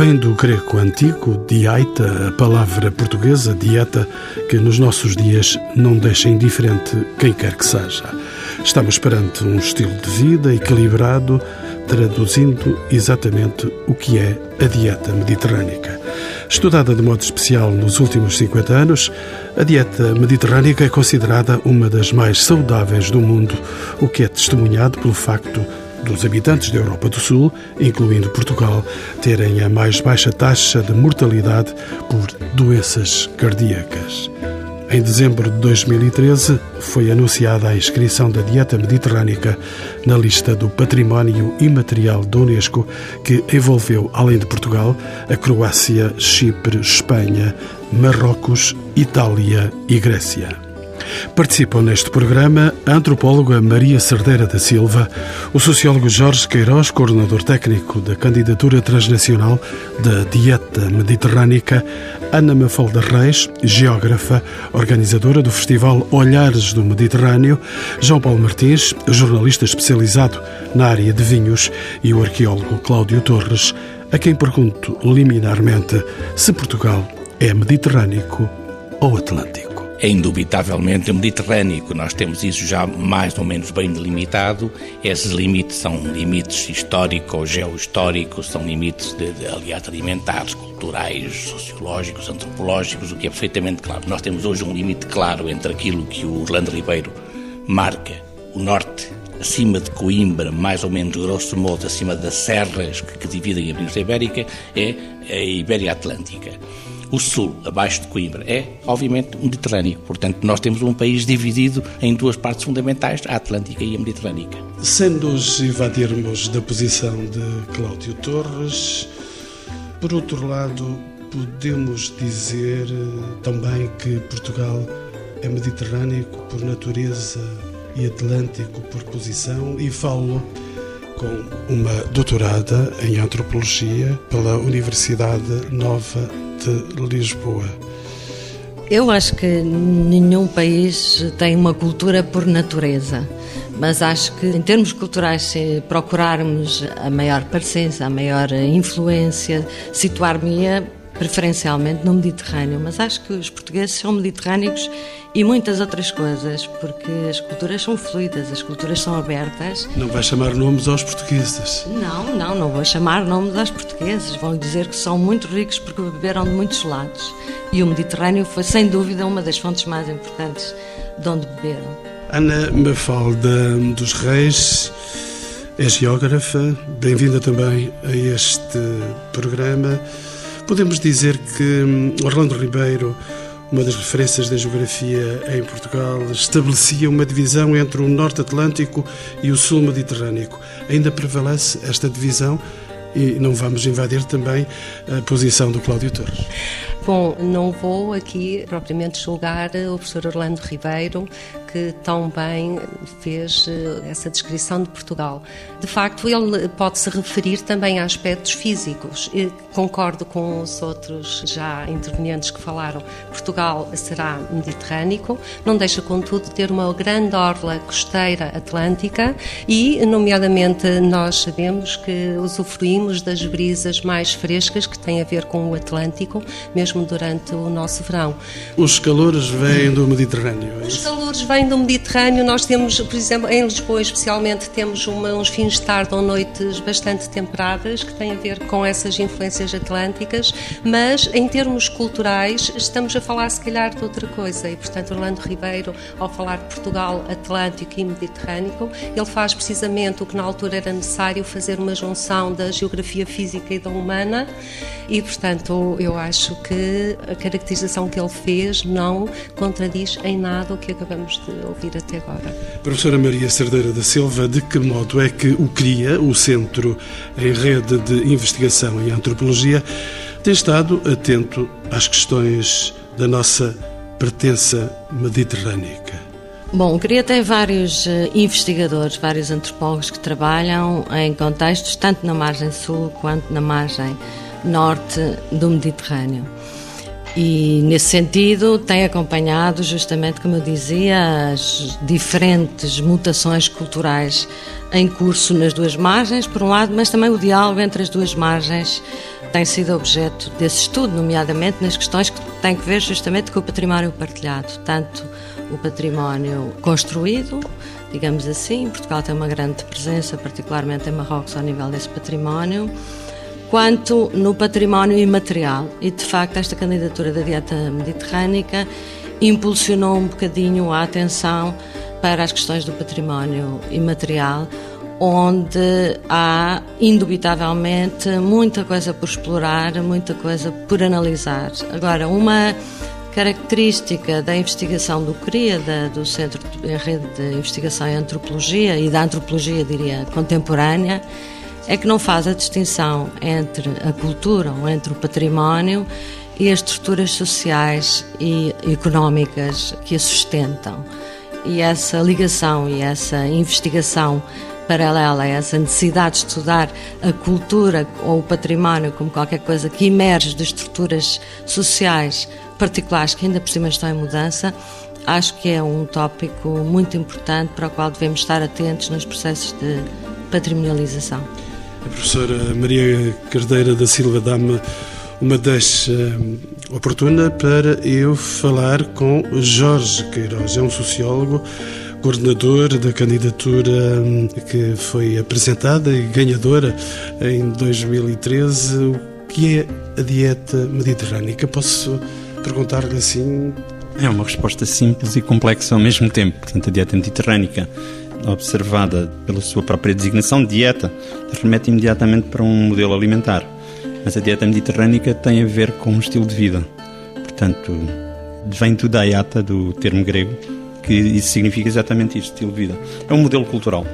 vem do greco antigo, diaita, a palavra portuguesa, dieta, que nos nossos dias não deixa indiferente quem quer que seja. Estamos perante um estilo de vida equilibrado, traduzindo exatamente o que é a dieta mediterrânica. Estudada de modo especial nos últimos 50 anos, a dieta mediterrânica é considerada uma das mais saudáveis do mundo, o que é testemunhado pelo facto dos habitantes da Europa do Sul, incluindo Portugal, terem a mais baixa taxa de mortalidade por doenças cardíacas. Em dezembro de 2013, foi anunciada a inscrição da dieta mediterrânica na lista do Património Imaterial da Unesco, que envolveu, além de Portugal, a Croácia, Chipre, Espanha, Marrocos, Itália e Grécia. Participam neste programa a antropóloga Maria Cerdeira da Silva, o sociólogo Jorge Queiroz, coordenador técnico da candidatura transnacional da Dieta Mediterrânica, Ana Mafalda Reis, geógrafa, organizadora do Festival Olhares do Mediterrâneo, João Paulo Martins, jornalista especializado na área de vinhos, e o arqueólogo Cláudio Torres, a quem pergunto liminarmente se Portugal é mediterrâneo ou atlântico é indubitavelmente mediterrâneo. Nós temos isso já mais ou menos bem delimitado. Esses limites são limites históricos, geohistóricos, são limites, de, de, aliás, alimentares, culturais, sociológicos, antropológicos, o que é perfeitamente claro. Nós temos hoje um limite claro entre aquilo que o Orlando Ribeiro marca, o norte, acima de Coimbra, mais ou menos grosso modo, acima das serras que, que dividem a Península Ibérica, é a Ibéria Atlântica. O sul, abaixo de Coimbra, é, obviamente, mediterrâneo. Portanto, nós temos um país dividido em duas partes fundamentais, a Atlântica e a Mediterrânica. Sem nos invadirmos da posição de Cláudio Torres, por outro lado, podemos dizer eh, também que Portugal é mediterrâneo por natureza e atlântico por posição, e falo com uma doutorada em antropologia pela Universidade Nova de Lisboa. Eu acho que nenhum país tem uma cultura por natureza, mas acho que em termos culturais, se procurarmos a maior presença, a maior influência, situar-me preferencialmente no Mediterrâneo, mas acho que os portugueses são mediterrâneos e muitas outras coisas, porque as culturas são fluidas, as culturas são abertas. Não vai chamar nomes aos portugueses? Não, não, não vou chamar nomes aos portugueses. Vão dizer que são muito ricos porque beberam de muitos lados. E o Mediterrâneo foi, sem dúvida, uma das fontes mais importantes de onde beberam. Ana Mafalda dos Reis é geógrafa, bem-vinda também a este programa. Podemos dizer que hum, Orlando Ribeiro, uma das referências da geografia em Portugal, estabelecia uma divisão entre o Norte Atlântico e o Sul Mediterrâneo. Ainda prevalece esta divisão e não vamos invadir também a posição do Cláudio Torres. Bom, não vou aqui propriamente julgar o professor Orlando Ribeiro, que tão bem fez eh, essa descrição de Portugal. De facto, ele pode se referir também a aspectos físicos. Concordo com os outros já intervenientes que falaram. Portugal será mediterrâneo, não deixa, contudo, ter uma grande orla costeira atlântica e, nomeadamente, nós sabemos que usufruímos das brisas mais frescas que têm a ver com o Atlântico, mesmo durante o nosso verão. Os calores vêm do Mediterrâneo? É Os calores vêm do Mediterrâneo. Nós temos, por exemplo, em Lisboa especialmente, temos uma, uns fins de tarde ou noites bastante temperadas que têm a ver com essas influências atlânticas, mas em termos culturais estamos a falar se calhar de outra coisa e, portanto, Orlando Ribeiro, ao falar de Portugal Atlântico e Mediterrâneo, ele faz precisamente o que na altura era necessário fazer uma junção da geografia física e da humana e, portanto, eu acho que a caracterização que ele fez não contradiz em nada o que acabamos de ouvir até agora. Professora Maria Cerdeira da Silva, de que modo é que o CRIA, o Centro em Rede de Investigação em Antropologia, tem estado atento às questões da nossa pertença mediterrânica? Bom, o CRIA tem vários eh, investigadores, vários antropólogos que trabalham em contextos tanto na margem sul quanto na margem norte do Mediterrâneo. E, nesse sentido, tem acompanhado, justamente como eu dizia, as diferentes mutações culturais em curso nas duas margens, por um lado, mas também o diálogo entre as duas margens tem sido objeto desse estudo, nomeadamente nas questões que têm que ver justamente com o património partilhado, tanto o património construído, digamos assim, Portugal tem uma grande presença, particularmente em Marrocos, ao nível desse património, quanto no património imaterial. E, de facto, esta candidatura da dieta mediterrânica impulsionou um bocadinho a atenção para as questões do património imaterial, onde há, indubitavelmente, muita coisa por explorar, muita coisa por analisar. Agora, uma característica da investigação do CRIA, da, do Centro de Rede de Investigação em Antropologia e da Antropologia, diria, contemporânea, é que não faz a distinção entre a cultura ou entre o património e as estruturas sociais e económicas que a sustentam. E essa ligação e essa investigação paralela essa necessidade de estudar a cultura ou o património como qualquer coisa que emerge de estruturas sociais particulares que ainda por cima estão em mudança, acho que é um tópico muito importante para o qual devemos estar atentos nos processos de patrimonialização. A professora Maria Cardeira da Silva dá-me uma deixa oportuna para eu falar com Jorge Queiroz. É um sociólogo, coordenador da candidatura hum, que foi apresentada e ganhadora em 2013. O que é a dieta mediterrânica? Posso perguntar-lhe assim? É uma resposta simples e complexa ao mesmo tempo. Portanto, a dieta mediterrânica observada pela sua própria designação, dieta, remete imediatamente para um modelo alimentar. Mas a dieta mediterrânica tem a ver com um estilo de vida. Portanto, vem do daiata, do termo grego, que isso significa exatamente isto, estilo de vida. É um modelo cultural.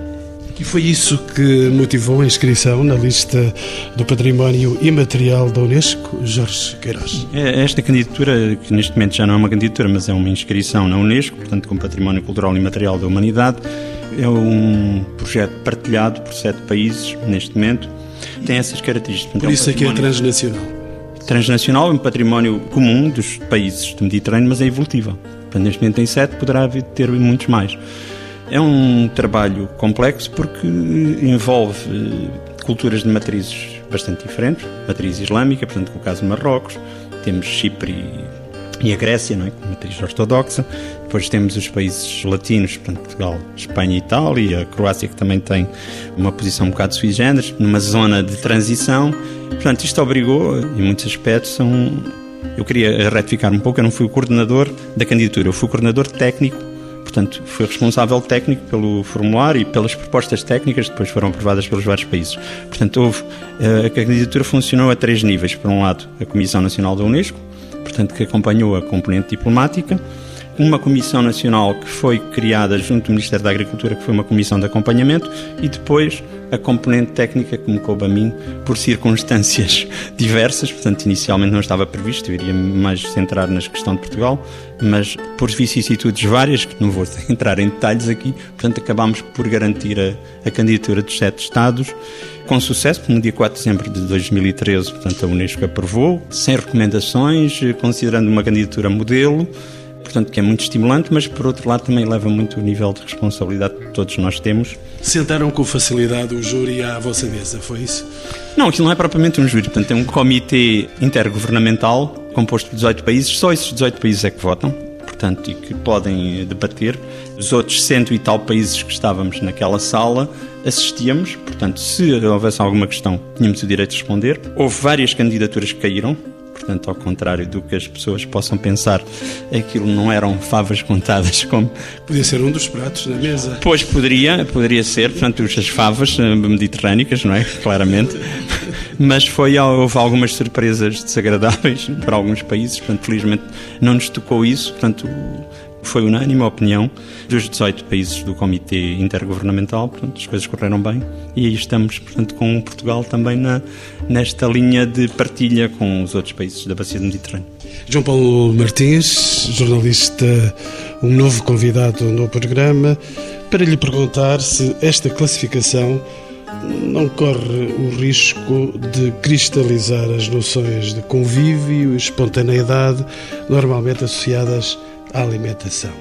E foi isso que motivou a inscrição na lista do Património Imaterial da Unesco, Jorge Queiroz. É esta candidatura, que neste momento já não é uma candidatura, mas é uma inscrição na Unesco, portanto, como Património Cultural Imaterial da Humanidade, é um projeto partilhado por sete países neste momento. Tem essas características. Por isso é, que é transnacional. Transnacional é um património comum dos países do Mediterrâneo, mas é evolutiva. Portanto, neste momento tem sete, poderá ter muitos mais. É um trabalho complexo porque envolve eh, culturas de matrizes bastante diferentes. Matriz islâmica, portanto, no caso de Marrocos, temos Chipre e a Grécia, não é? com matriz ortodoxa. Depois temos os países latinos, portanto, Portugal, Espanha e Itália, a Croácia, que também tem uma posição um bocado sui generis, numa zona de transição. Portanto, isto obrigou, em muitos aspectos, são. Eu queria retificar um pouco, eu não fui o coordenador da candidatura, eu fui o coordenador técnico portanto, fui responsável técnico pelo formulário e pelas propostas técnicas que depois foram aprovadas pelos vários países. Portanto, houve, eh, a candidatura funcionou a três níveis. Por um lado, a Comissão Nacional da Unesco, portanto, que acompanhou a componente diplomática, uma comissão nacional que foi criada junto do Ministério da Agricultura, que foi uma comissão de acompanhamento, e depois a componente técnica que me coube a mim por circunstâncias diversas, portanto, inicialmente não estava previsto, eu iria mais centrar na questão de Portugal, mas por vicissitudes várias, que não vou entrar em detalhes aqui, portanto, acabámos por garantir a, a candidatura dos sete Estados com sucesso, no dia 4 de dezembro de 2013, portanto, a Unesco aprovou, sem recomendações, considerando uma candidatura modelo, portanto, que é muito estimulante, mas por outro lado também leva muito o nível de responsabilidade que todos nós temos. Sentaram com facilidade o júri à vossa mesa, foi isso? Não, aquilo não é propriamente um júri, portanto, é um comitê intergovernamental composto por 18 países, só esses 18 países é que votam, portanto, e que podem debater. Os outros cento e tal países que estávamos naquela sala assistíamos, portanto, se houvesse alguma questão, tínhamos o direito de responder. Houve várias candidaturas que caíram, Portanto, ao contrário do que as pessoas possam pensar, aquilo não eram favas contadas como. Podia ser um dos pratos na mesa. Pois poderia, poderia ser, portanto, as favas eh, mediterrânicas, não é? Claramente. Mas foi, houve algumas surpresas desagradáveis para alguns países, portanto, felizmente não nos tocou isso, portanto, foi unânime a opinião dos 18 países do Comitê Intergovernamental, portanto, as coisas correram bem e aí estamos, portanto, com Portugal também na, nesta linha de partilha com os outros países da Bacia do Mediterrâneo. João Paulo Martins, jornalista, um novo convidado no programa, para lhe perguntar se esta classificação não corre o risco de cristalizar as noções de convívio e espontaneidade normalmente associadas à alimentação.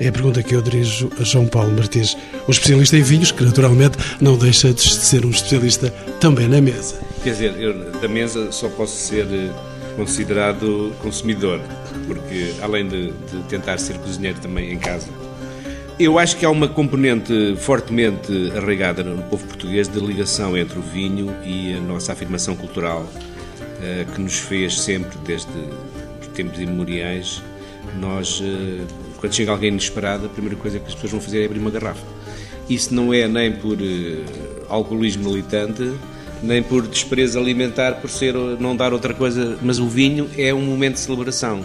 É a pergunta que eu dirijo a João Paulo Martins, um especialista em vinhos, que naturalmente não deixa de ser um especialista também na mesa. Quer dizer, eu da mesa só posso ser eh, considerado consumidor, porque além de, de tentar ser cozinheiro também em casa, eu acho que há uma componente fortemente arraigada no povo português de ligação entre o vinho e a nossa afirmação cultural, eh, que nos fez sempre, desde tempos imemoriais, nós, eh, quando chega alguém inesperado, a primeira coisa que as pessoas vão fazer é abrir uma garrafa. Isso não é nem por eh, alcoolismo militante, nem por desprezo alimentar, por ser não dar outra coisa, mas o vinho é um momento de celebração,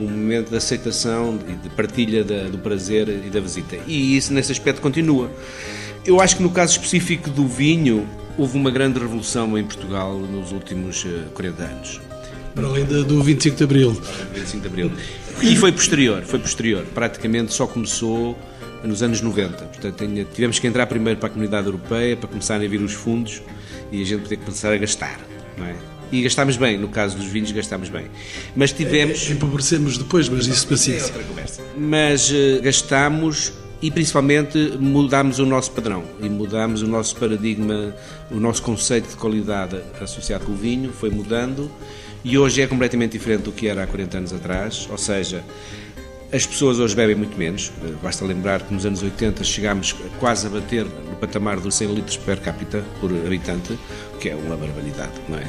um momento de aceitação e de partilha do prazer e da visita. E isso nesse aspecto continua. Eu acho que no caso específico do vinho, houve uma grande revolução em Portugal nos últimos 40 eh, anos. Para além do 25 de Abril. 25 de Abril. E foi posterior, foi posterior. Praticamente só começou nos anos 90. Portanto, tivemos que entrar primeiro para a comunidade europeia para começarem a vir os fundos e a gente poder começar a gastar, não é? E gastámos bem, no caso dos vinhos gastámos bem. Mas tivemos... É, empobrecemos depois, mas isso paciência. É outra conversa. Mas uh, gastámos e principalmente mudámos o nosso padrão e mudámos o nosso paradigma, o nosso conceito de qualidade associado com o vinho, foi mudando e hoje é completamente diferente do que era há 40 anos atrás, ou seja, as pessoas hoje bebem muito menos. Basta lembrar que nos anos 80 chegámos quase a bater no patamar dos 100 litros per capita por habitante, que é uma barbaridade, não é?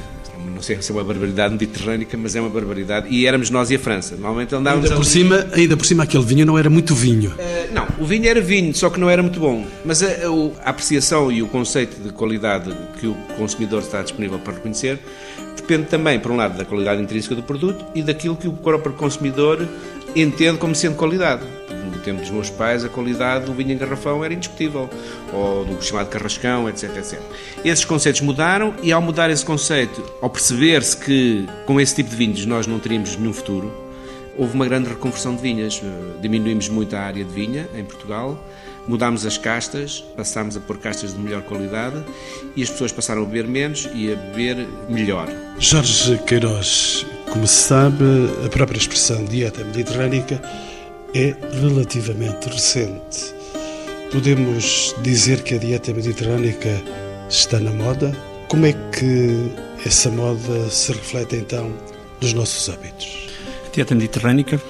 Não sei se é uma barbaridade mediterrânea, mas é uma barbaridade. E éramos nós e a França. Normalmente andávamos ainda por cima, ainda por cima aquele vinho não era muito vinho. Uh, não, o vinho era vinho, só que não era muito bom. Mas a, a, a apreciação e o conceito de qualidade que o consumidor está disponível para reconhecer depende também, por um lado, da qualidade intrínseca do produto e daquilo que o próprio consumidor entendo como sendo qualidade. No tempo dos meus pais, a qualidade do vinho em garrafão era indiscutível, ou do chamado carrascão, etc, etc. Esses conceitos mudaram e, ao mudar esse conceito, ao perceber-se que com esse tipo de vinhos nós não teríamos nenhum futuro, houve uma grande reconversão de vinhas. Diminuímos muito a área de vinha em Portugal, mudámos as castas, passámos a pôr castas de melhor qualidade e as pessoas passaram a beber menos e a beber melhor. Jorge Queiroz, como se sabe, a própria expressão dieta mediterrânica é relativamente recente. Podemos dizer que a dieta mediterrânica está na moda? Como é que essa moda se reflete então nos nossos hábitos? A dieta mediterrânica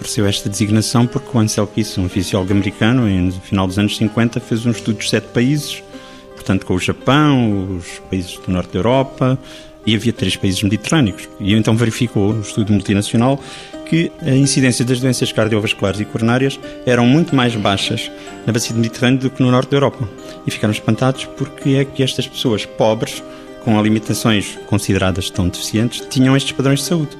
apareceu esta designação porque o Ansel Keys, um fisiólogo americano, no final dos anos 50, fez um estudo de sete países, portanto com o Japão, os países do norte da Europa, e havia três países mediterrâneos. E então verificou, no estudo multinacional, que a incidência das doenças cardiovasculares e coronárias eram muito mais baixas na bacia do Mediterrâneo do que no norte da Europa. E ficaram espantados porque é que estas pessoas pobres, com alimentações consideradas tão deficientes, tinham estes padrões de saúde.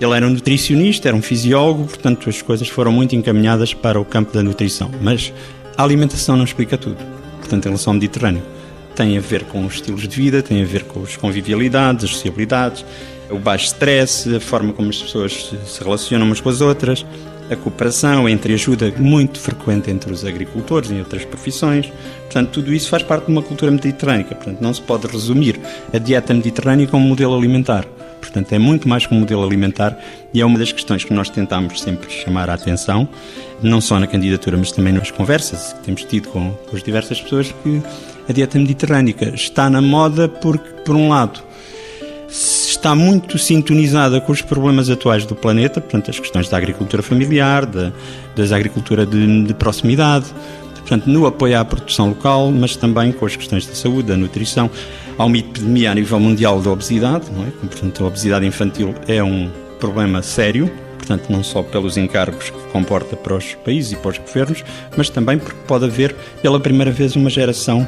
Ele era um nutricionista, era um fisiólogo, portanto as coisas foram muito encaminhadas para o campo da nutrição. Mas a alimentação não explica tudo, portanto, em relação ao Mediterrâneo tem a ver com os estilos de vida, tem a ver com as convivialidades, as sociabilidades, o baixo stress, a forma como as pessoas se relacionam umas com as outras, a cooperação, a entreajuda muito frequente entre os agricultores e outras profissões. Portanto, tudo isso faz parte de uma cultura mediterrânica. Portanto, não se pode resumir a dieta mediterrânea como modelo alimentar. Portanto, é muito mais que um modelo alimentar e é uma das questões que nós tentamos sempre chamar a atenção, não só na candidatura, mas também nas conversas que temos tido com, com as diversas pessoas, que a dieta mediterrânica está na moda porque, por um lado, está muito sintonizada com os problemas atuais do planeta, portanto, as questões da agricultura familiar, da, das agricultura de, de proximidade, portanto, no apoio à produção local, mas também com as questões da saúde, da nutrição. Há uma epidemia a nível mundial da obesidade, não é? portanto, a obesidade infantil é um problema sério, portanto, não só pelos encargos que comporta para os países e para os governos, mas também porque pode haver, pela primeira vez, uma geração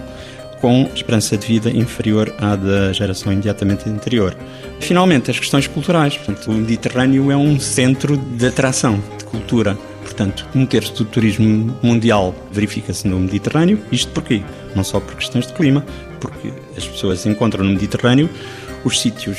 com esperança de vida inferior à da geração imediatamente anterior. Finalmente, as questões culturais. Portanto, o Mediterrâneo é um centro de atração, de cultura. Portanto, um terço do turismo mundial verifica-se no Mediterrâneo. Isto porquê? Não só por questões de clima, porque as pessoas encontram no Mediterrâneo os sítios,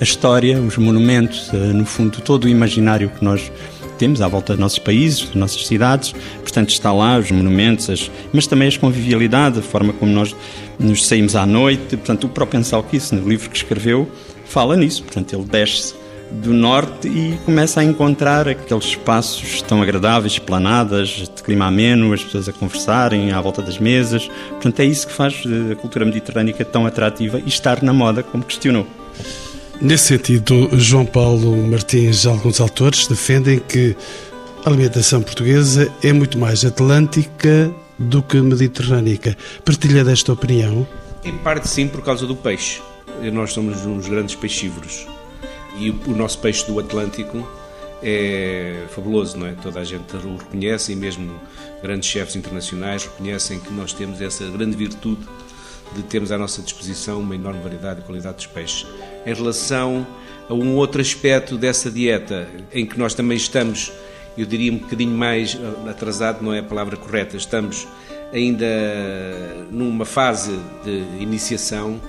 a história, os monumentos, eh, no fundo, todo o imaginário que nós temos à volta dos nossos países, das nossas cidades. Portanto, está lá os monumentos, as, mas também as convivialidade, a forma como nós nos saímos à noite. Portanto, o próprio Ansel Keys, no livro que escreveu, fala nisso. Portanto, ele desce do norte e começa a encontrar aqueles espaços tão agradáveis, planadas, de clima ameno, as pessoas a conversarem à volta das mesas. Portanto, é isso que faz a cultura mediterrânica tão atrativa e estar na moda, como questionou. Nesse sentido, João Paulo Martins e alguns autores defendem que a alimentação portuguesa é muito mais atlântica do que mediterrânica. Partilha desta opinião? Em parte sim, por causa do peixe. Nós somos uns grandes peixívoros e o nosso peixe do Atlântico é fabuloso, não é? Toda a gente o reconhece e mesmo grandes chefes internacionais reconhecem que nós temos essa grande virtude de termos à nossa disposição uma enorme variedade e qualidade dos peixes. Em relação a um outro aspecto dessa dieta, em que nós também estamos, eu diria um bocadinho mais atrasado, não é a palavra correta, estamos ainda numa fase de iniciação,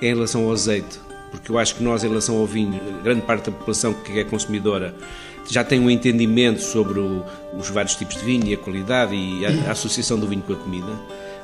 em relação ao azeite. Porque eu acho que nós, em relação ao vinho, grande parte da população que é consumidora já tem um entendimento sobre o, os vários tipos de vinho e a qualidade e a, a associação do vinho com a comida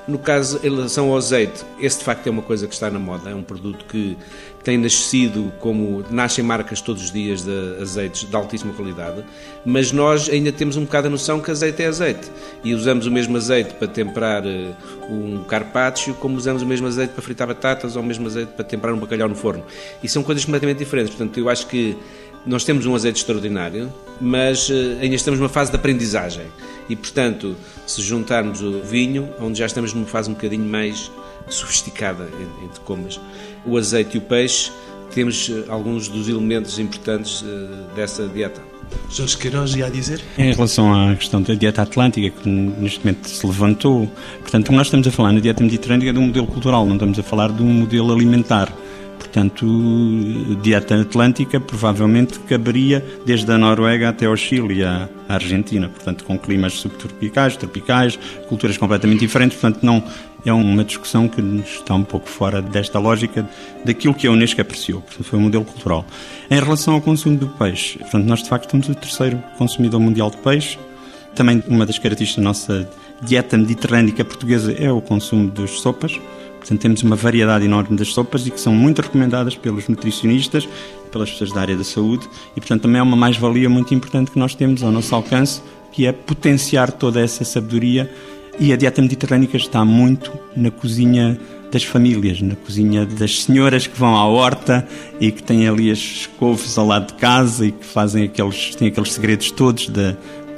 no caso, em relação ao azeite, esse de facto é uma coisa que está na moda, é um produto que tem nascido como nascem marcas todos os dias de azeites de altíssima qualidade, mas nós ainda temos um bocado a noção que azeite é azeite e usamos o mesmo azeite para temperar eh, um carpaccio como usamos o mesmo azeite para fritar batatas ou o mesmo azeite para temperar um bacalhau no forno. E são coisas completamente diferentes, portanto, eu acho que nós temos um azeite extraordinário, mas eh, ainda estamos numa fase de aprendizagem. E, portanto, se juntarmos o vinho, onde já estamos numa fase um bocadinho mais sofisticada, entre comas, o azeite e o peixe, temos eh, alguns dos elementos importantes eh, dessa dieta. Jorge Queiroz ia a dizer? Em relação à questão da dieta atlântica, que neste momento se levantou, portanto, nós estamos a falar na dieta mediterrânea de um modelo cultural, não estamos a falar de um modelo alimentar. Portanto, dieta atlântica provavelmente caberia desde a Noruega até ao Chile à Argentina, portanto, com climas subtropicais, tropicais, culturas completamente diferentes, portanto, não é uma discussão que está um pouco fora desta lógica daquilo que a Unesco apreciou, portanto, foi um modelo cultural. Em relação ao consumo do peixe, portanto, nós de facto somos o terceiro consumidor mundial de peixe, também uma das características da nossa dieta mediterrânica portuguesa é o consumo dos sopas, Portanto, temos uma variedade enorme das sopas e que são muito recomendadas pelos nutricionistas, pelas pessoas da área da saúde e, portanto, também é uma mais-valia muito importante que nós temos ao nosso alcance, que é potenciar toda essa sabedoria e a dieta mediterrânica está muito na cozinha das famílias, na cozinha das senhoras que vão à horta e que têm ali as couves ao lado de casa e que fazem aqueles, têm aqueles segredos todos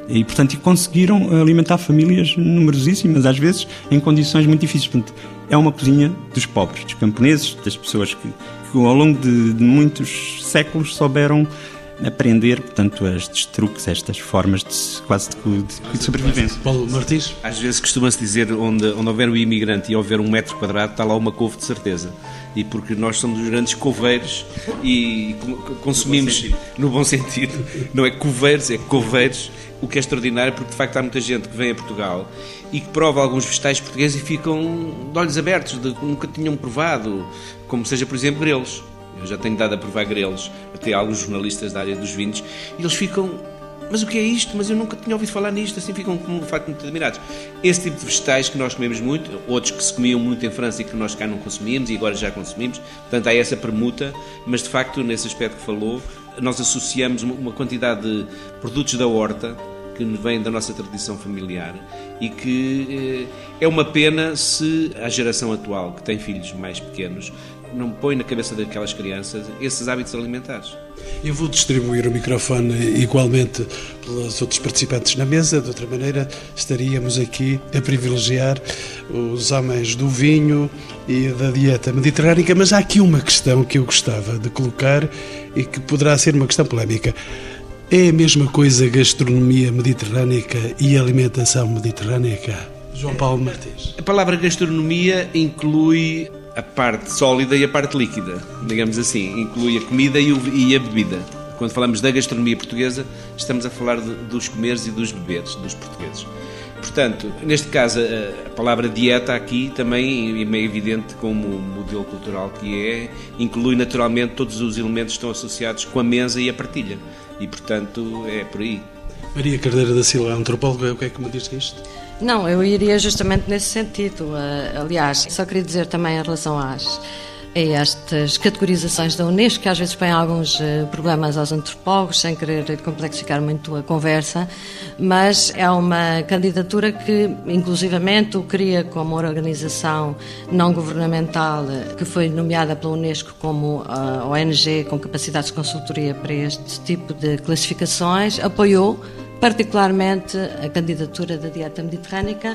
e, portanto, conseguiram alimentar famílias numerosíssimas, às vezes em condições muito difíceis. Portanto, é uma cozinha dos pobres, dos camponeses, das pessoas que, que ao longo de, de, muitos séculos souberam aprender, portanto, estes truques, estas formas de quase de, de, de sobrevivência. Paulo Martins? Às vezes costuma-se dizer onde, onde houver um imigrante e houver um metro quadrado, está lá uma couve de certeza. E porque nós somos os grandes coveiros e consumimos, no bom sentido, no bom sentido não é coveiros, é coveiros, o que é extraordinário porque de facto há muita gente que vem a Portugal e que prova alguns vegetais portugueses e ficam de olhos abertos, de nunca tinham provado, como seja, por exemplo, grelos. Eu já tenho dado a provar grelos, até alguns jornalistas da área dos vinhos, e eles ficam mas o que é isto? Mas eu nunca tinha ouvido falar nisto, assim ficam como facto muito admirados. Esse tipo de vegetais que nós comemos muito, outros que se comiam muito em França e que nós cá não consumíamos e agora já consumimos, portanto há essa permuta, mas de facto nesse aspecto que falou, nós associamos uma quantidade de produtos da horta que vem da nossa tradição familiar e que eh, é uma pena se a geração atual, que tem filhos mais pequenos, não põe na cabeça daquelas crianças esses hábitos alimentares. Eu vou distribuir o microfone igualmente pelos outros participantes na mesa, de outra maneira estaríamos aqui a privilegiar os homens do vinho e da dieta mediterrânica, mas há aqui uma questão que eu gostava de colocar e que poderá ser uma questão polémica. É a mesma coisa gastronomia mediterrânica e alimentação mediterrânica? João Paulo Martins. A palavra gastronomia inclui a parte sólida e a parte líquida, digamos assim. Inclui a comida e, a bebida. Quando falamos da gastronomia portuguesa, estamos a falar dos comeres e dos beberes dos portugueses. Portanto, neste caso, a, a palavra dieta aqui também é meio evidente como modelo cultural que é, inclui naturalmente todos os elementos que estão associados com a mesa e a partilha. E, portanto, é por aí. Maria Cardeira da Silva, antropóloga, o que é que me diz disto? Não, eu iria justamente nesse sentido. Aliás, só queria dizer também em relação às a estas categorizações da Unesco, que às vezes põem alguns eh, problemas aos antropólogos, sem querer complexificar muito a conversa, mas é uma candidatura que, inclusivamente, o cria como organização não governamental eh, que foi nomeada pela Unesco como ONG com capacidades de consultoria para este tipo de classificações, apoiou particularmente a candidatura da dieta mediterrânica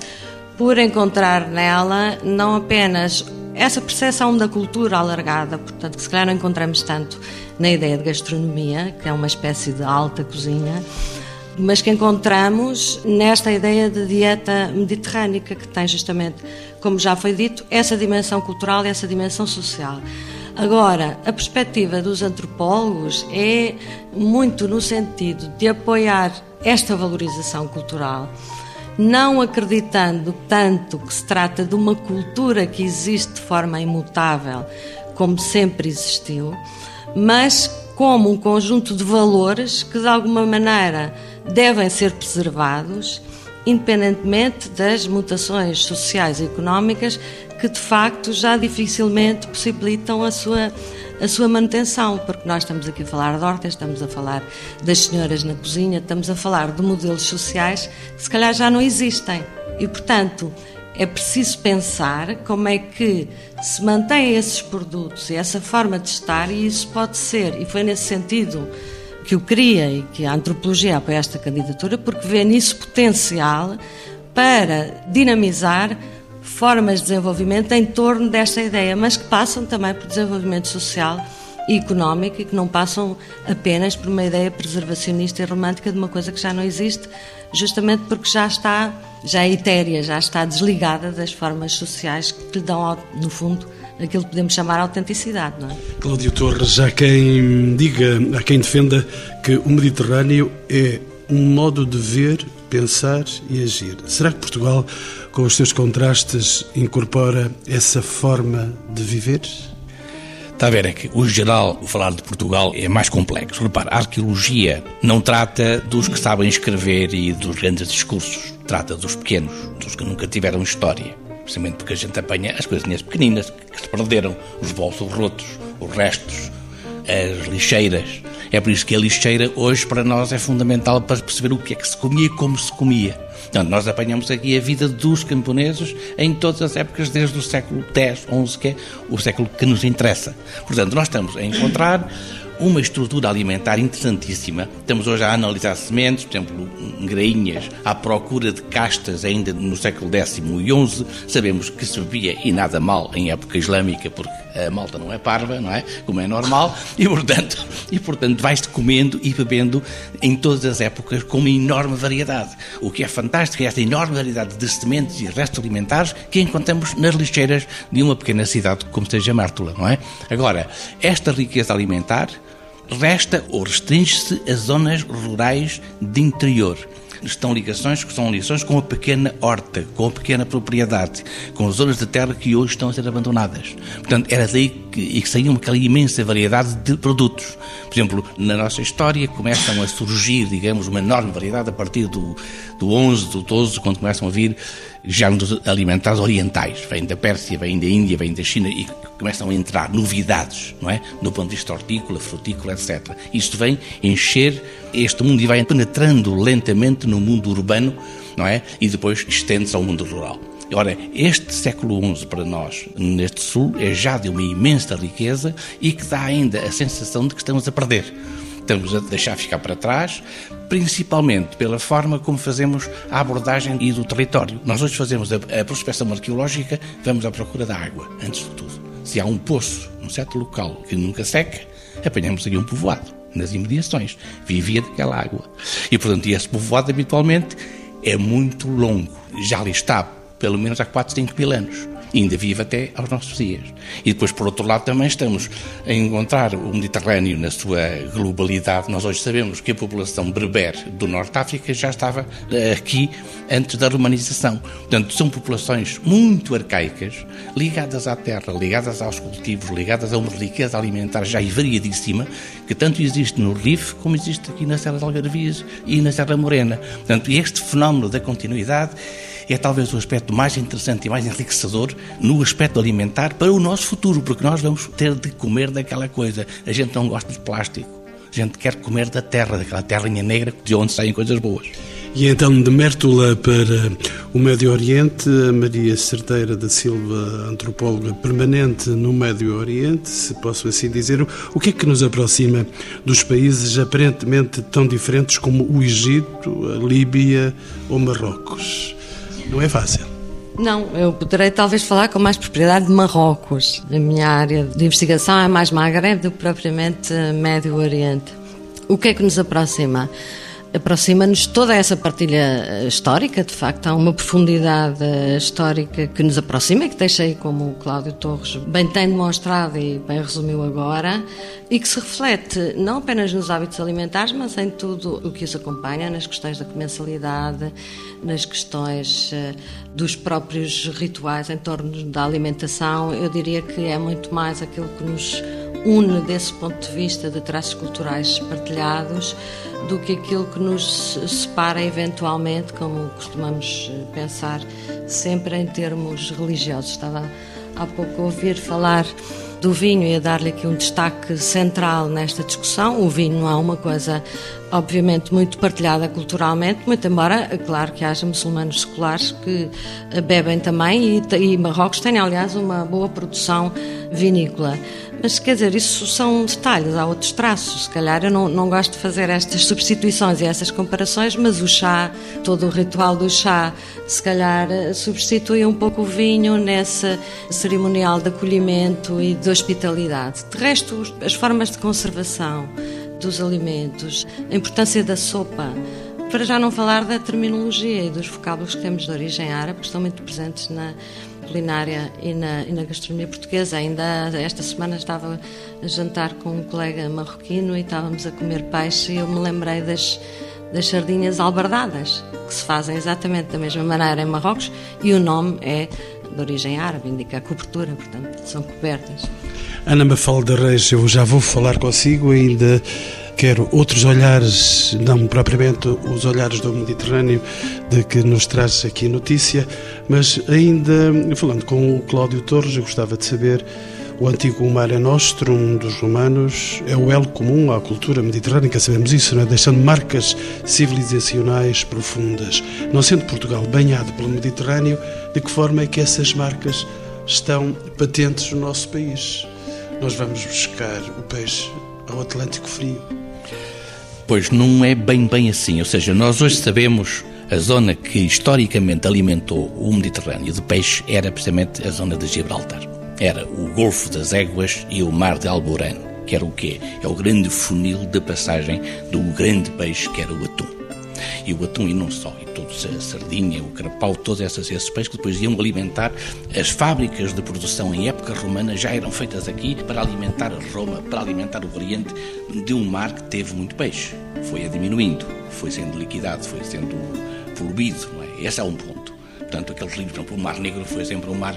por encontrar nela não apenas essa percepção da cultura alargada, portanto, que se calhar não encontramos tanto na ideia de gastronomia, que é uma espécie de alta cozinha, mas que encontramos nesta ideia de dieta mediterrânica, que tem justamente, como já foi dito, essa dimensão cultural e essa dimensão social. Agora, a perspectiva dos antropólogos é muito no sentido de apoiar esta valorização cultural não acreditando tanto que se trata de uma cultura que existe de forma imutável, como sempre existiu, mas como um conjunto de valores que, de alguma maneira, devem ser preservados, independentemente das mutações sociais e económicas que, de facto, já dificilmente possibilitam a sua a sua manutenção, porque nós estamos aqui a falar de hortas, estamos a falar das senhoras na cozinha, estamos a falar de modelos sociais que se calhar já não existem. E, portanto, é preciso pensar como é que se mantém esses produtos e essa forma de estar, e isso pode ser, e foi nesse sentido que eu queria e que a antropologia apoia esta candidatura, porque vê nisso potencial para dinamizar formas de desenvolvimento em torno desta ideia, mas que passam também por desenvolvimento social e económico e que não passam apenas por uma ideia preservacionista e romântica de uma coisa que já não existe, justamente porque já está, já é etérea, já está desligada das formas sociais que lhe dão, no fundo, aquilo que podemos chamar autenticidade, não é? Cláudio Torres, há quem diga, há quem defenda que o Mediterrâneo é um modo de ver, pensar e agir. Será que Portugal com os seus contrastes, incorpora essa forma de viver? Está a ver, é que o geral, o falar de Portugal é mais complexo. Repara, a arqueologia não trata dos que sabem escrever e dos grandes discursos. Trata dos pequenos, dos que nunca tiveram história. Precisamente porque a gente apanha as coisinhas pequeninas que se perderam, os bolsos rotos, os restos, as lixeiras. É por isso que a lixeira hoje para nós é fundamental para perceber o que é que se comia e como se comia. Portanto, nós apanhamos aqui a vida dos camponeses em todas as épocas, desde o século X, XI, que é o século que nos interessa. Portanto, nós estamos a encontrar uma estrutura alimentar interessantíssima. Estamos hoje a analisar sementes, por exemplo, grainhas, à procura de castas ainda no século X e XI. Sabemos que se bebia e nada mal em época islâmica, porque a malta não é parva, não é? Como é normal, e portanto, e, portanto vais-te comendo e bebendo em todas as épocas com uma enorme variedade. O que é fantástico é esta enorme variedade de sementes e restos alimentares que encontramos nas lixeiras de uma pequena cidade como seja Mártula, não é? Agora, esta riqueza alimentar resta ou restringe-se a zonas rurais de interior. Estão ligações que são ligações com a pequena horta, com a pequena propriedade, com as zonas de terra que hoje estão a ser abandonadas. Portanto, era daí que, que saíam aquela imensa variedade de produtos. Por exemplo, na nossa história começam a surgir, digamos, uma enorme variedade a partir do, do 11, do 12, quando começam a vir géneros alimentares orientais. Vêm da Pérsia, vêm da Índia, vêm da China e começam a entrar novidades, não é? No ponto de vista hortícola, frutícola, etc. Isto vem encher este mundo e vai penetrando lentamente no mundo urbano, não é? E depois estende-se ao mundo rural. Ora, este século XI para nós, neste Sul, é já de uma imensa riqueza e que dá ainda a sensação de que estamos a perder estamos a deixar ficar para trás, principalmente pela forma como fazemos a abordagem e do território. Nós hoje fazemos a, a prospecção arqueológica, vamos à procura da água, antes de tudo. Se há um poço num certo local que nunca seca, apanhamos ali um povoado, nas imediações. Vivia daquela água. E, portanto, esse povoado habitualmente é muito longo. Já ali está, pelo menos há 4, 5 mil anos ainda vive até aos nossos dias. E depois, por outro lado, também estamos a encontrar o Mediterrâneo na sua globalidade. Nós hoje sabemos que a população berber do Norte de África já estava aqui antes da romanização. Portanto, são populações muito arcaicas, ligadas à terra, ligadas aos cultivos, ligadas a uma riqueza alimentar já variadíssima, que tanto existe no Rif como existe aqui na Serra de Algarvias e na Serra Morena. Portanto, este fenómeno da continuidade é talvez o aspecto mais interessante e mais enriquecedor no aspecto alimentar para o nosso futuro, porque nós vamos ter de comer daquela coisa. A gente não gosta de plástico, a gente quer comer da terra, daquela terrinha negra de onde saem coisas boas. E então, de Mértola para o Médio Oriente, a Maria Certeira da Silva, antropóloga permanente no Médio Oriente, se posso assim dizer, o que é que nos aproxima dos países aparentemente tão diferentes como o Egito, a Líbia ou Marrocos? Não é fácil. Não, eu poderei talvez falar com mais propriedade de Marrocos. A minha área de investigação é mais Maghreb do que propriamente Médio Oriente. O que é que nos aproxima? Aproxima-nos toda essa partilha eh, histórica, de facto, há uma profundidade eh, histórica que nos aproxima e que deixei, como o Cláudio Torres bem tem demonstrado e bem resumiu agora, e que se reflete não apenas nos hábitos alimentares, mas em tudo o que os acompanha, nas questões da comensalidade, nas questões eh, dos próprios rituais em torno da alimentação. Eu diria que é muito mais aquilo que nos une desse ponto de vista de traços culturais partilhados do que aquilo que nos separa eventualmente, como costumamos eh, pensar sempre em termos religiosos. Estava há pouco a ouvir falar do vinho e a dar-lhe aqui um destaque central nesta discussão. O vinho não é uma coisa, obviamente, muito partilhada culturalmente, muito embora, é claro, que haja muçulmanos seculares que bebem também e, e Marrocos tem, aliás, uma boa produção vinícola. Mas quer dizer, isso são detalhes, há outros traços. Se calhar eu não, não gosto de fazer estas substituições e essas comparações, mas o chá, todo o ritual do chá, se calhar substitui um pouco o vinho nesse cerimonial de acolhimento e de hospitalidade. De resto, as formas de conservação dos alimentos, a importância da sopa, para já não falar da terminologia e dos vocábulos que temos de origem árabe, que estão muito presentes na culinária e na, e na, gastronomia portuguesa. Ainda esta semana estava a jantar com um colega marroquino e estávamos a comer peixe e eu me lembrei das, das sardinhas albardadas, que se fazem exatamente da mesma maneira em Marrocos e o nome é de origem árabe, indica a cobertura, portanto, são cobertas. Ana Mafalda Reis, eu já vou falar consigo ainda quero outros olhares, não propriamente os olhares do Mediterrâneo de que nos traz aqui notícia, mas ainda falando com o Cláudio Torres, eu gostava de saber o antigo Mare Nostrum dos romanos é o elo comum à cultura mediterrânica, sabemos isso, não é? deixando marcas civilizacionais profundas. Não sendo Portugal banhado pelo Mediterrâneo, de que forma é que essas marcas estão patentes no nosso país? Nós vamos buscar o peixe ao Atlântico Frio. Pois não é bem bem assim. Ou seja, nós hoje sabemos a zona que historicamente alimentou o Mediterrâneo de peixe era precisamente a zona de Gibraltar. Era o Golfo das Éguas e o Mar de Alborán, que era o quê? É o grande funil de passagem do grande peixe que era o atum. E o atum, e não só, a sardinha, o carapau, todos esses, esses peixes que depois iam alimentar as fábricas de produção em época romana já eram feitas aqui para alimentar Roma, para alimentar o Oriente de um mar que teve muito peixe. Foi a diminuindo, foi sendo liquidado, foi sendo poluído. É? Esse é um ponto. Portanto, aqueles livros, por exemplo, o Mar Negro foi sempre um mar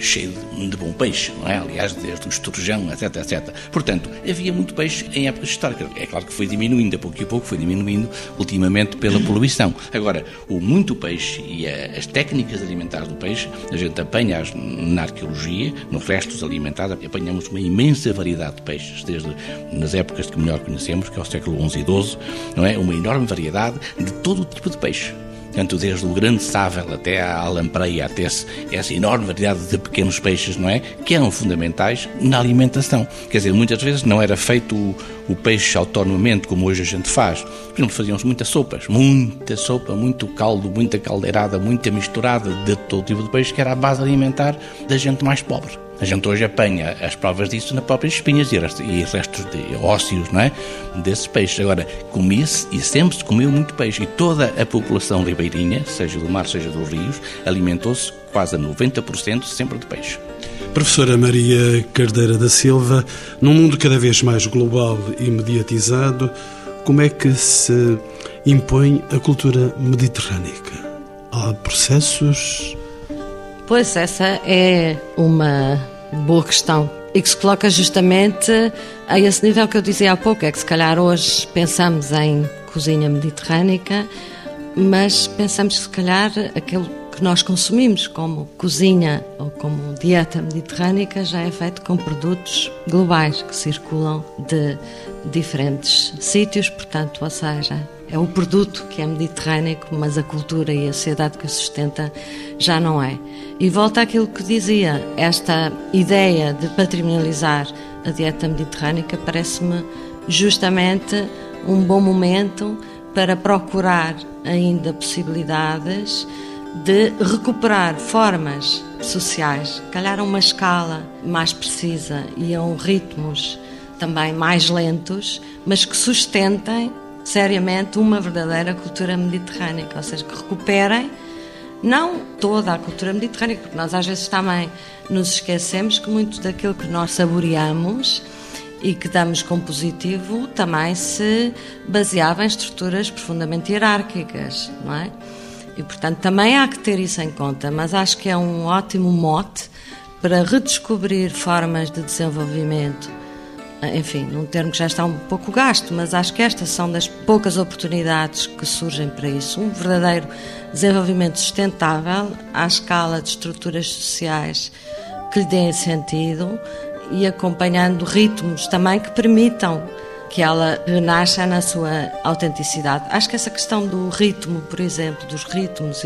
cheio de bom peixe, não é? Aliás, desde o esturjão, etc, etc. Portanto, havia muito peixe em épocas históricas. É claro que foi diminuindo, a pouco e pouco foi diminuindo, ultimamente pela poluição. Agora, o muito peixe e a, as técnicas alimentares do peixe, a gente apanha na arqueologia, nos restos alimentares, apanhamos uma imensa variedade de peixes, desde nas épocas que melhor conhecemos, que é o século XI e XII, não é? Uma enorme variedade de todo o tipo de peixe tanto desde o grande sável até à lampreia, até esse, essa enorme variedade de pequenos peixes, não é? Que eram fundamentais na alimentação. Quer dizer, muitas vezes não era feito o, o peixe autonomamente, como hoje a gente faz. Por exemplo, fazíamos muitas sopas, muita sopa, muito caldo, muita caldeirada, muita misturada de todo tipo de peixe, que era a base alimentar da gente mais pobre. A gente hoje apanha as provas disso nas próprias espinhas e restos de ósseos, não é? Desses peixes. Agora, comia-se e sempre se comeu muito peixe. E toda a população ribeirinha, seja do mar, seja dos rios, alimentou-se quase a 90% sempre de peixe. Professora Maria Cardeira da Silva, num mundo cada vez mais global e mediatizado, como é que se impõe a cultura mediterrânica? Há processos Pois, essa é uma boa questão. E que se coloca justamente a esse nível que eu dizia há pouco, é que se calhar hoje pensamos em cozinha mediterrânica, mas pensamos que se calhar aquilo que que nós consumimos como cozinha ou como dieta mediterrânica já é feito com produtos globais que circulam de diferentes sítios, portanto, ou seja, é o produto que é mediterrâneo, mas a cultura e a sociedade que o sustenta já não é. E volta àquilo que dizia, esta ideia de patrimonializar a dieta mediterrânica parece-me justamente um bom momento para procurar ainda possibilidades de recuperar formas sociais, calhar a uma escala mais precisa e a um ritmos também mais lentos, mas que sustentem seriamente uma verdadeira cultura mediterrânica, ou seja, que recuperem não toda a cultura mediterrânica, porque nós às vezes também nos esquecemos que muito daquilo que nós saboreamos e que damos como positivo também se baseava em estruturas profundamente hierárquicas, não é? E portanto também há que ter isso em conta, mas acho que é um ótimo mote para redescobrir formas de desenvolvimento enfim, num termo que já está um pouco gasto, mas acho que estas são das poucas oportunidades que surgem para isso. Um verdadeiro desenvolvimento sustentável à escala de estruturas sociais que lhe deem sentido e acompanhando ritmos também que permitam que ela renasça na sua autenticidade. Acho que essa questão do ritmo, por exemplo, dos ritmos,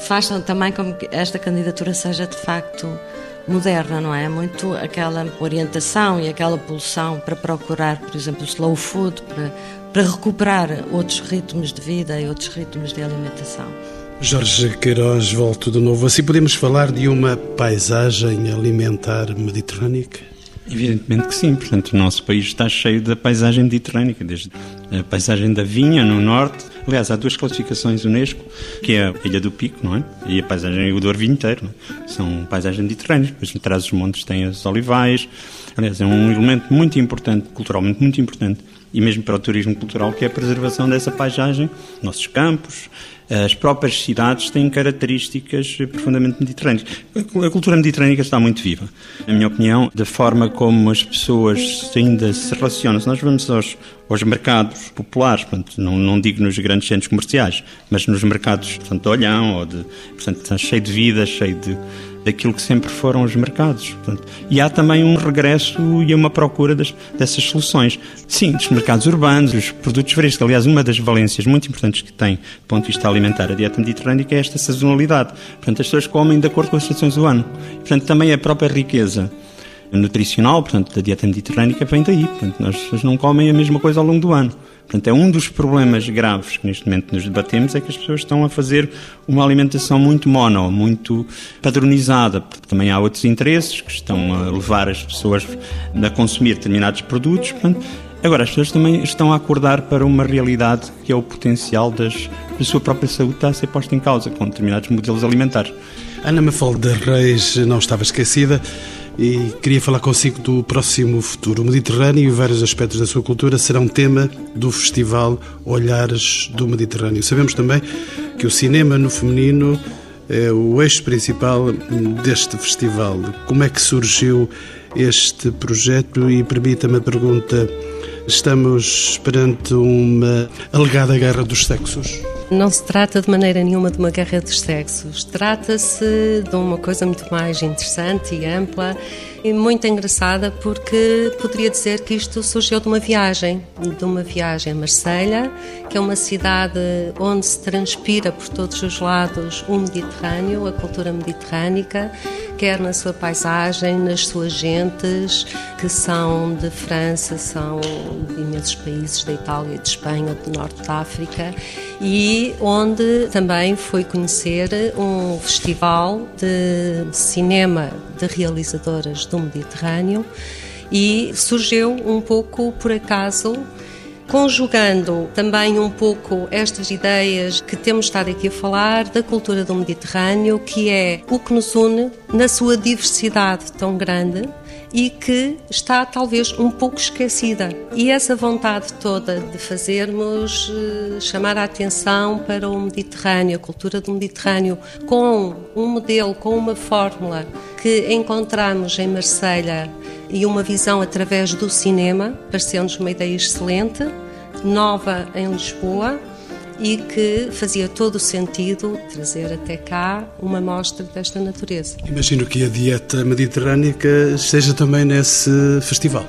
faz também com que esta candidatura seja de facto moderna, não é? Muito aquela orientação e aquela pulsão para procurar, por exemplo, slow food, para, para recuperar outros ritmos de vida e outros ritmos de alimentação. Jorge Queiroz, volto de novo. Assim podemos falar de uma paisagem alimentar mediterrânica? Evidentemente que sim, portanto o nosso país está cheio da paisagem mediterrânica, desde a paisagem da vinha no norte. Aliás, há duas classificações Unesco, que é a Ilha do Pico, não é? E a paisagem do Vinho inteiro, é? são paisagens mediterrâneas. Depois, atrás dos montes tem as olivais. Aliás, é um elemento muito importante, culturalmente muito importante, e mesmo para o turismo cultural, que é a preservação dessa paisagem, nossos campos, as próprias cidades têm características profundamente mediterrâneas. A cultura mediterrânica está muito viva. Na minha opinião, da forma como as pessoas ainda se relacionam. Se nós vamos aos, aos mercados populares, portanto, não, não digo nos grandes centros comerciais, mas nos mercados portanto, de Olhão, ou de, portanto, cheio de vida, cheio de daquilo que sempre foram os mercados. Portanto, e há também um regresso e uma procura das, dessas soluções. Sim, dos mercados urbanos, os produtos frescos. Aliás, uma das valências muito importantes que tem, do ponto de vista alimentar, a dieta mediterrânica é esta sazonalidade. Portanto, as pessoas comem de acordo com as estações do ano. Portanto, também a própria riqueza nutricional, portanto, da dieta mediterrânica vem daí. Portanto, as pessoas não comem a mesma coisa ao longo do ano. Portanto, é um dos problemas graves que neste momento nos debatemos, é que as pessoas estão a fazer uma alimentação muito mono, muito padronizada. Também há outros interesses que estão a levar as pessoas a consumir determinados produtos. Portanto, agora, as pessoas também estão a acordar para uma realidade que é o potencial das, da sua própria saúde está a ser posta em causa com determinados modelos alimentares. Ana Mafalda Reis não estava esquecida e queria falar consigo do próximo futuro. O Mediterrâneo e vários aspectos da sua cultura serão tema do festival Olhares do Mediterrâneo. Sabemos também que o cinema no feminino é o eixo principal deste festival. Como é que surgiu este projeto? E permita-me a pergunta: estamos perante uma alegada guerra dos sexos? Não se trata de maneira nenhuma de uma guerra dos sexos, trata-se de uma coisa muito mais interessante e ampla e muito engraçada porque poderia dizer que isto surgiu de uma viagem, de uma viagem a Marselha, que é uma cidade onde se transpira por todos os lados o Mediterrâneo, a cultura mediterrânica, quer na sua paisagem, nas suas gentes, que são de França, são de imensos países, da Itália, de Espanha, do Norte da África, e onde também foi conhecer um festival de cinema de realizadoras do Mediterrâneo e surgiu um pouco por acaso conjugando também um pouco estas ideias que temos estado aqui a falar da cultura do Mediterrâneo, que é o que nos une na sua diversidade tão grande e que está talvez um pouco esquecida. E essa vontade toda de fazermos eh, chamar a atenção para o Mediterrâneo, a cultura do Mediterrâneo, com um modelo, com uma fórmula que encontramos em Marselha e uma visão através do cinema, pareceu-nos uma ideia excelente, nova em Lisboa e que fazia todo o sentido trazer até cá uma mostra desta natureza. Imagino que a dieta mediterrânica esteja também nesse festival.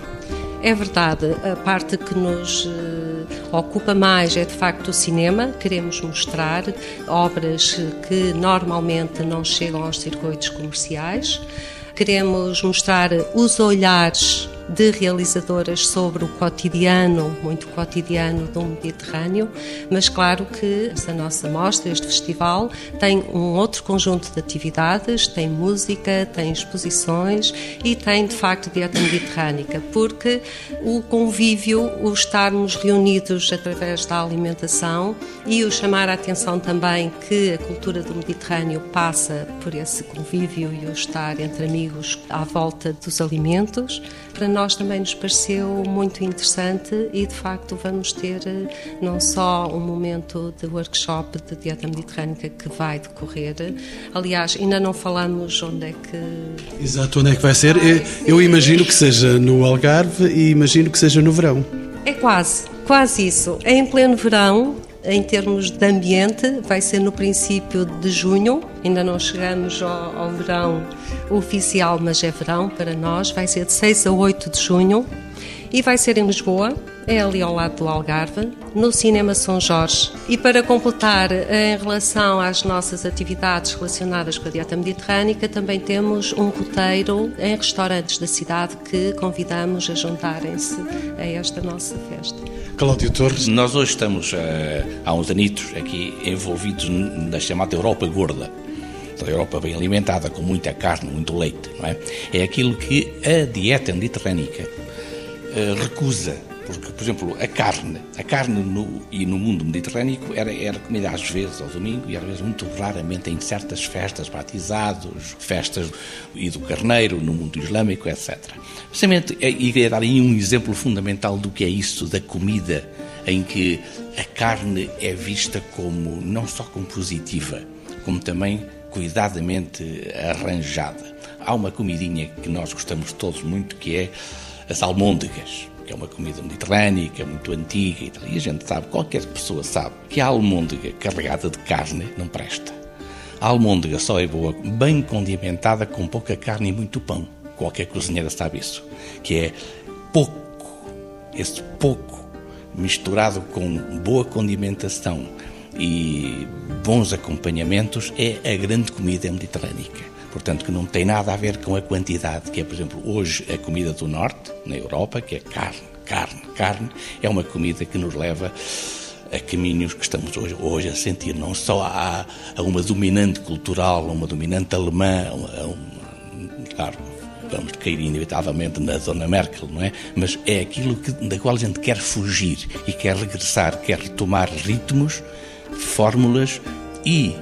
É verdade, a parte que nos uh, ocupa mais é de facto o cinema. Queremos mostrar obras que normalmente não chegam aos circuitos comerciais. Queremos mostrar os olhares de realizadoras sobre o cotidiano, muito cotidiano do Mediterrâneo, mas claro que esta nossa mostra, este festival, tem um outro conjunto de atividades, tem música, tem exposições e tem de facto dieta mediterrânica, porque o convívio, o estarmos reunidos através da alimentação e o chamar a atenção também que a cultura do Mediterrâneo passa por esse convívio e o estar entre amigos à volta dos alimentos, para nós também nos pareceu muito interessante e de facto vamos ter eh, não só um momento de workshop de dieta mediterrânica que vai decorrer, aliás, ainda não falamos onde é que. Exato, onde é que vai ser. Eu imagino que seja no Algarve e imagino que seja no verão. É quase, quase isso. É em pleno verão, em termos de ambiente, vai ser no princípio de junho, ainda não chegamos ao, ao, verão oficial, mas é verão para nós, vai ser de 6 a 8 de junho e vai ser em Lisboa, é ali ao lado do Algarve, no Cinema São Jorge. E para completar, em relação às nossas atividades relacionadas com a dieta mediterrânica, também temos um roteiro em restaurantes da cidade que convidamos a juntarem-se a esta nossa festa. Cláudio Torres. Nós hoje estamos, eh, há uns anitos, aqui envolvidos na chamada Europa Gorda. A Europa bem alimentada, com muita carne, muito leite, não é? É aquilo que a dieta mediterrânica eh, recusa porque, por exemplo, a carne, a carne no, e no mundo mediterrâneo era, era comida às vezes ao domingo e às vezes muito raramente em certas festas, batizados, festas e do carneiro no mundo islâmico, etc. Precisamente, é, e queria dar aí um exemplo fundamental do que é isso da comida, em que a carne é vista como, não só como positiva, como também cuidadamente arranjada. Há uma comidinha que nós gostamos todos muito, que é as almôndegas que é uma comida mediterrânea, que é muito antiga e tal. E a gente sabe, qualquer pessoa sabe, que a almôndega carregada de carne não presta. A almôndega só é boa bem condimentada com pouca carne e muito pão. Qualquer cozinheira sabe isso. Que é pouco, esse pouco misturado com boa condimentação e bons acompanhamentos é a grande comida mediterrânica portanto, que não tem nada a ver com a quantidade, que é, por exemplo, hoje a comida do Norte, na Europa, que é carne, carne, carne, é uma comida que nos leva a caminhos que estamos hoje, hoje a sentir, não só a, a uma dominante cultural, a uma dominante alemã, a claro, vamos cair inevitavelmente na zona Merkel, não é? Mas é aquilo que, da qual a gente quer fugir e quer regressar, quer retomar ritmos, fórmulas e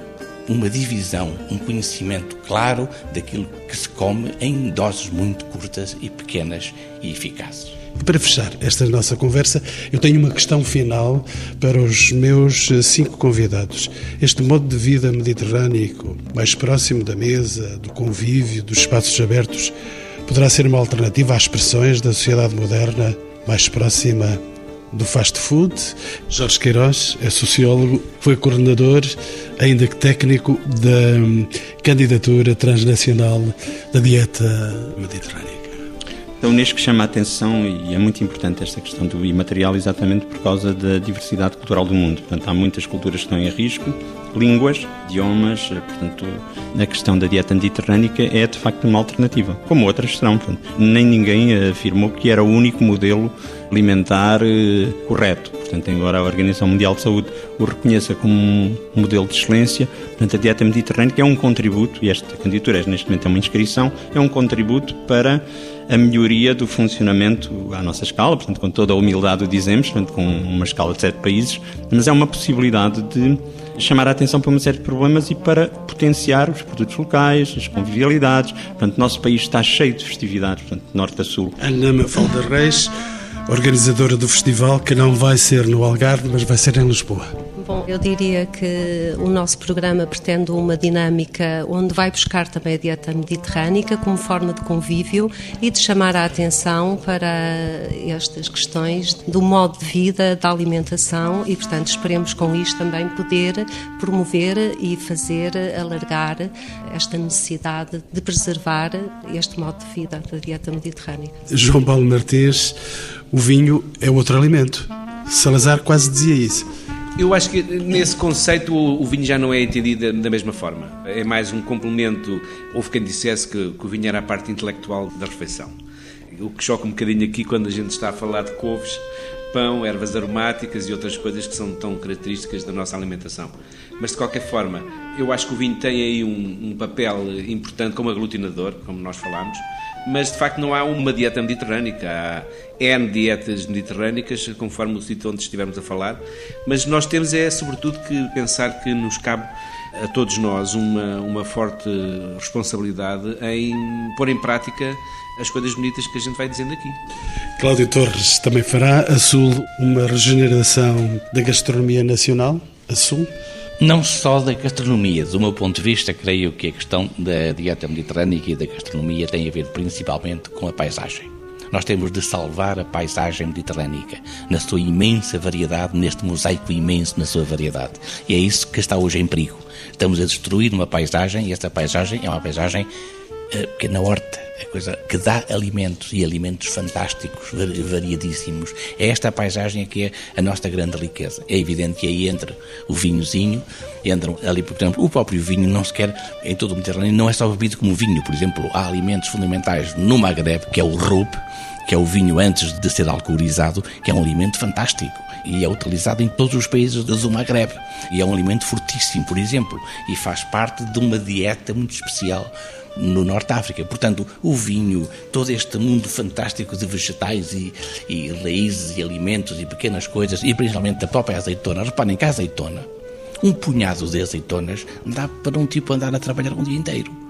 uma divisão, um conhecimento claro daquilo que se come em doses muito curtas e pequenas e eficazes. Para fechar esta nossa conversa, eu tenho uma questão final para os meus cinco convidados. Este modo de vida mediterrâneo, mais próximo da mesa, do convívio, dos espaços abertos, poderá ser uma alternativa às expressões da sociedade moderna mais próxima do fast food. Jorge Queiroz é sociólogo, foi coordenador, ainda que técnico, da hum, candidatura transnacional da dieta mediterrânea. A Unesco chama a atenção e é muito importante esta questão do imaterial exatamente por causa da diversidade cultural do mundo. Portanto, há muitas culturas que estão em risco, línguas, idiomas, portanto, na questão da dieta mediterrânica é de facto uma alternativa, como outras serão. Portanto, nem ninguém afirmou que era o único modelo alimentar eh, correto. Portanto, embora a Organização Mundial de Saúde o reconheça como um modelo de excelência, portanto, a dieta mediterrânica é um contributo, e esta candidatura neste momento é uma inscrição, é um contributo para a melhoria do funcionamento à nossa escala, portanto, com toda a humildade o dizemos, portanto, com uma escala de sete países, mas é uma possibilidade de chamar a atenção para uma série de problemas e para potenciar os produtos locais, as convivialidades. Portanto, o nosso país está cheio de festividades, portanto, norte a sul. Ana Mafalda Reis, organizadora do festival, que não vai ser no Algarve, mas vai ser em Lisboa. Bom, eu diria que o nosso programa pretende uma dinâmica onde vai buscar também a dieta mediterrânica como forma de convívio e de chamar a atenção para estas questões do modo de vida, da alimentação e, portanto, esperemos com isto também poder promover e fazer alargar esta necessidade de preservar este modo de vida da dieta mediterrânica. João Paulo Martins, o vinho é outro alimento. Salazar quase dizia isso. Eu acho que nesse conceito o vinho já não é entendido da mesma forma. É mais um complemento. Houve quem dissesse que, que o vinho era a parte intelectual da refeição. O que choca um bocadinho aqui quando a gente está a falar de couves, pão, ervas aromáticas e outras coisas que são tão características da nossa alimentação. Mas de qualquer forma, eu acho que o vinho tem aí um, um papel importante como aglutinador, como nós falámos mas de facto não há uma dieta mediterrânica. Há N dietas mediterrânicas, conforme o sítio onde estivemos a falar, mas nós temos é sobretudo que pensar que nos cabe a todos nós uma, uma forte responsabilidade em pôr em prática as coisas bonitas que a gente vai dizendo aqui. Cláudio Torres também fará a Sul uma regeneração da gastronomia nacional? A Sul? Não só da gastronomia, do meu ponto de vista, creio que a questão da dieta mediterrânica e da gastronomia tem a ver principalmente com a paisagem. Nós temos de salvar a paisagem mediterrânica na sua imensa variedade, neste mosaico imenso na sua variedade. E é isso que está hoje em perigo. Estamos a destruir uma paisagem e esta paisagem é uma paisagem uh, pequena horta, é coisa que dá alimentos e alimentos fantásticos, variadíssimos. É esta a paisagem que é a nossa grande riqueza. É evidente que aí entra o vinhozinho, entram ali, por exemplo, o próprio vinho não se quer, em todo o Mediterrâneo, não é só bebido como vinho. Por exemplo, há alimentos fundamentais no Maghreb, que é o roupe, que é o vinho antes de ser alcoolizado, que é um alimento fantástico e é utilizado em todos os países do Maghreb. E é um alimento fortíssimo, por exemplo, e faz parte de uma dieta muito especial no Norte África. Portanto, o vinho, todo este mundo fantástico de vegetais e, e raízes e alimentos e pequenas coisas, e principalmente da própria azeitona. Reparem que a azeitona, um punhado de azeitonas, dá para um tipo andar a trabalhar um dia inteiro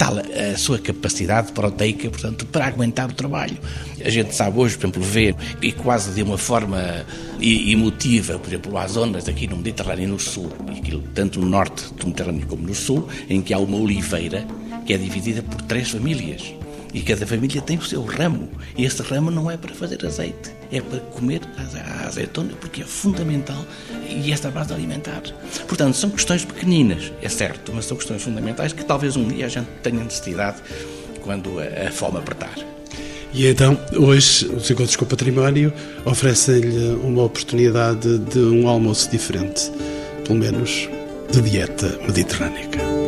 tal a sua capacidade proteica, portanto, para aguentar o trabalho. A gente sabe hoje, por exemplo, ver, e quase de uma forma emotiva, por exemplo, há zonas aqui no Mediterrâneo e no Sul, tanto no norte do Mediterrâneo como no Sul, em que há uma oliveira que é dividida por três famílias. E cada família tem o seu ramo. E esse ramo não é para fazer azeite, é para comer a azeitona, porque é fundamental e esta base alimentar. Portanto, são questões pequeninas, é certo, mas são questões fundamentais que talvez um dia a gente tenha necessidade quando a, a fome apertar. E então, hoje, os Encontros com o Património oferecem-lhe uma oportunidade de um almoço diferente, pelo menos de dieta mediterrânica.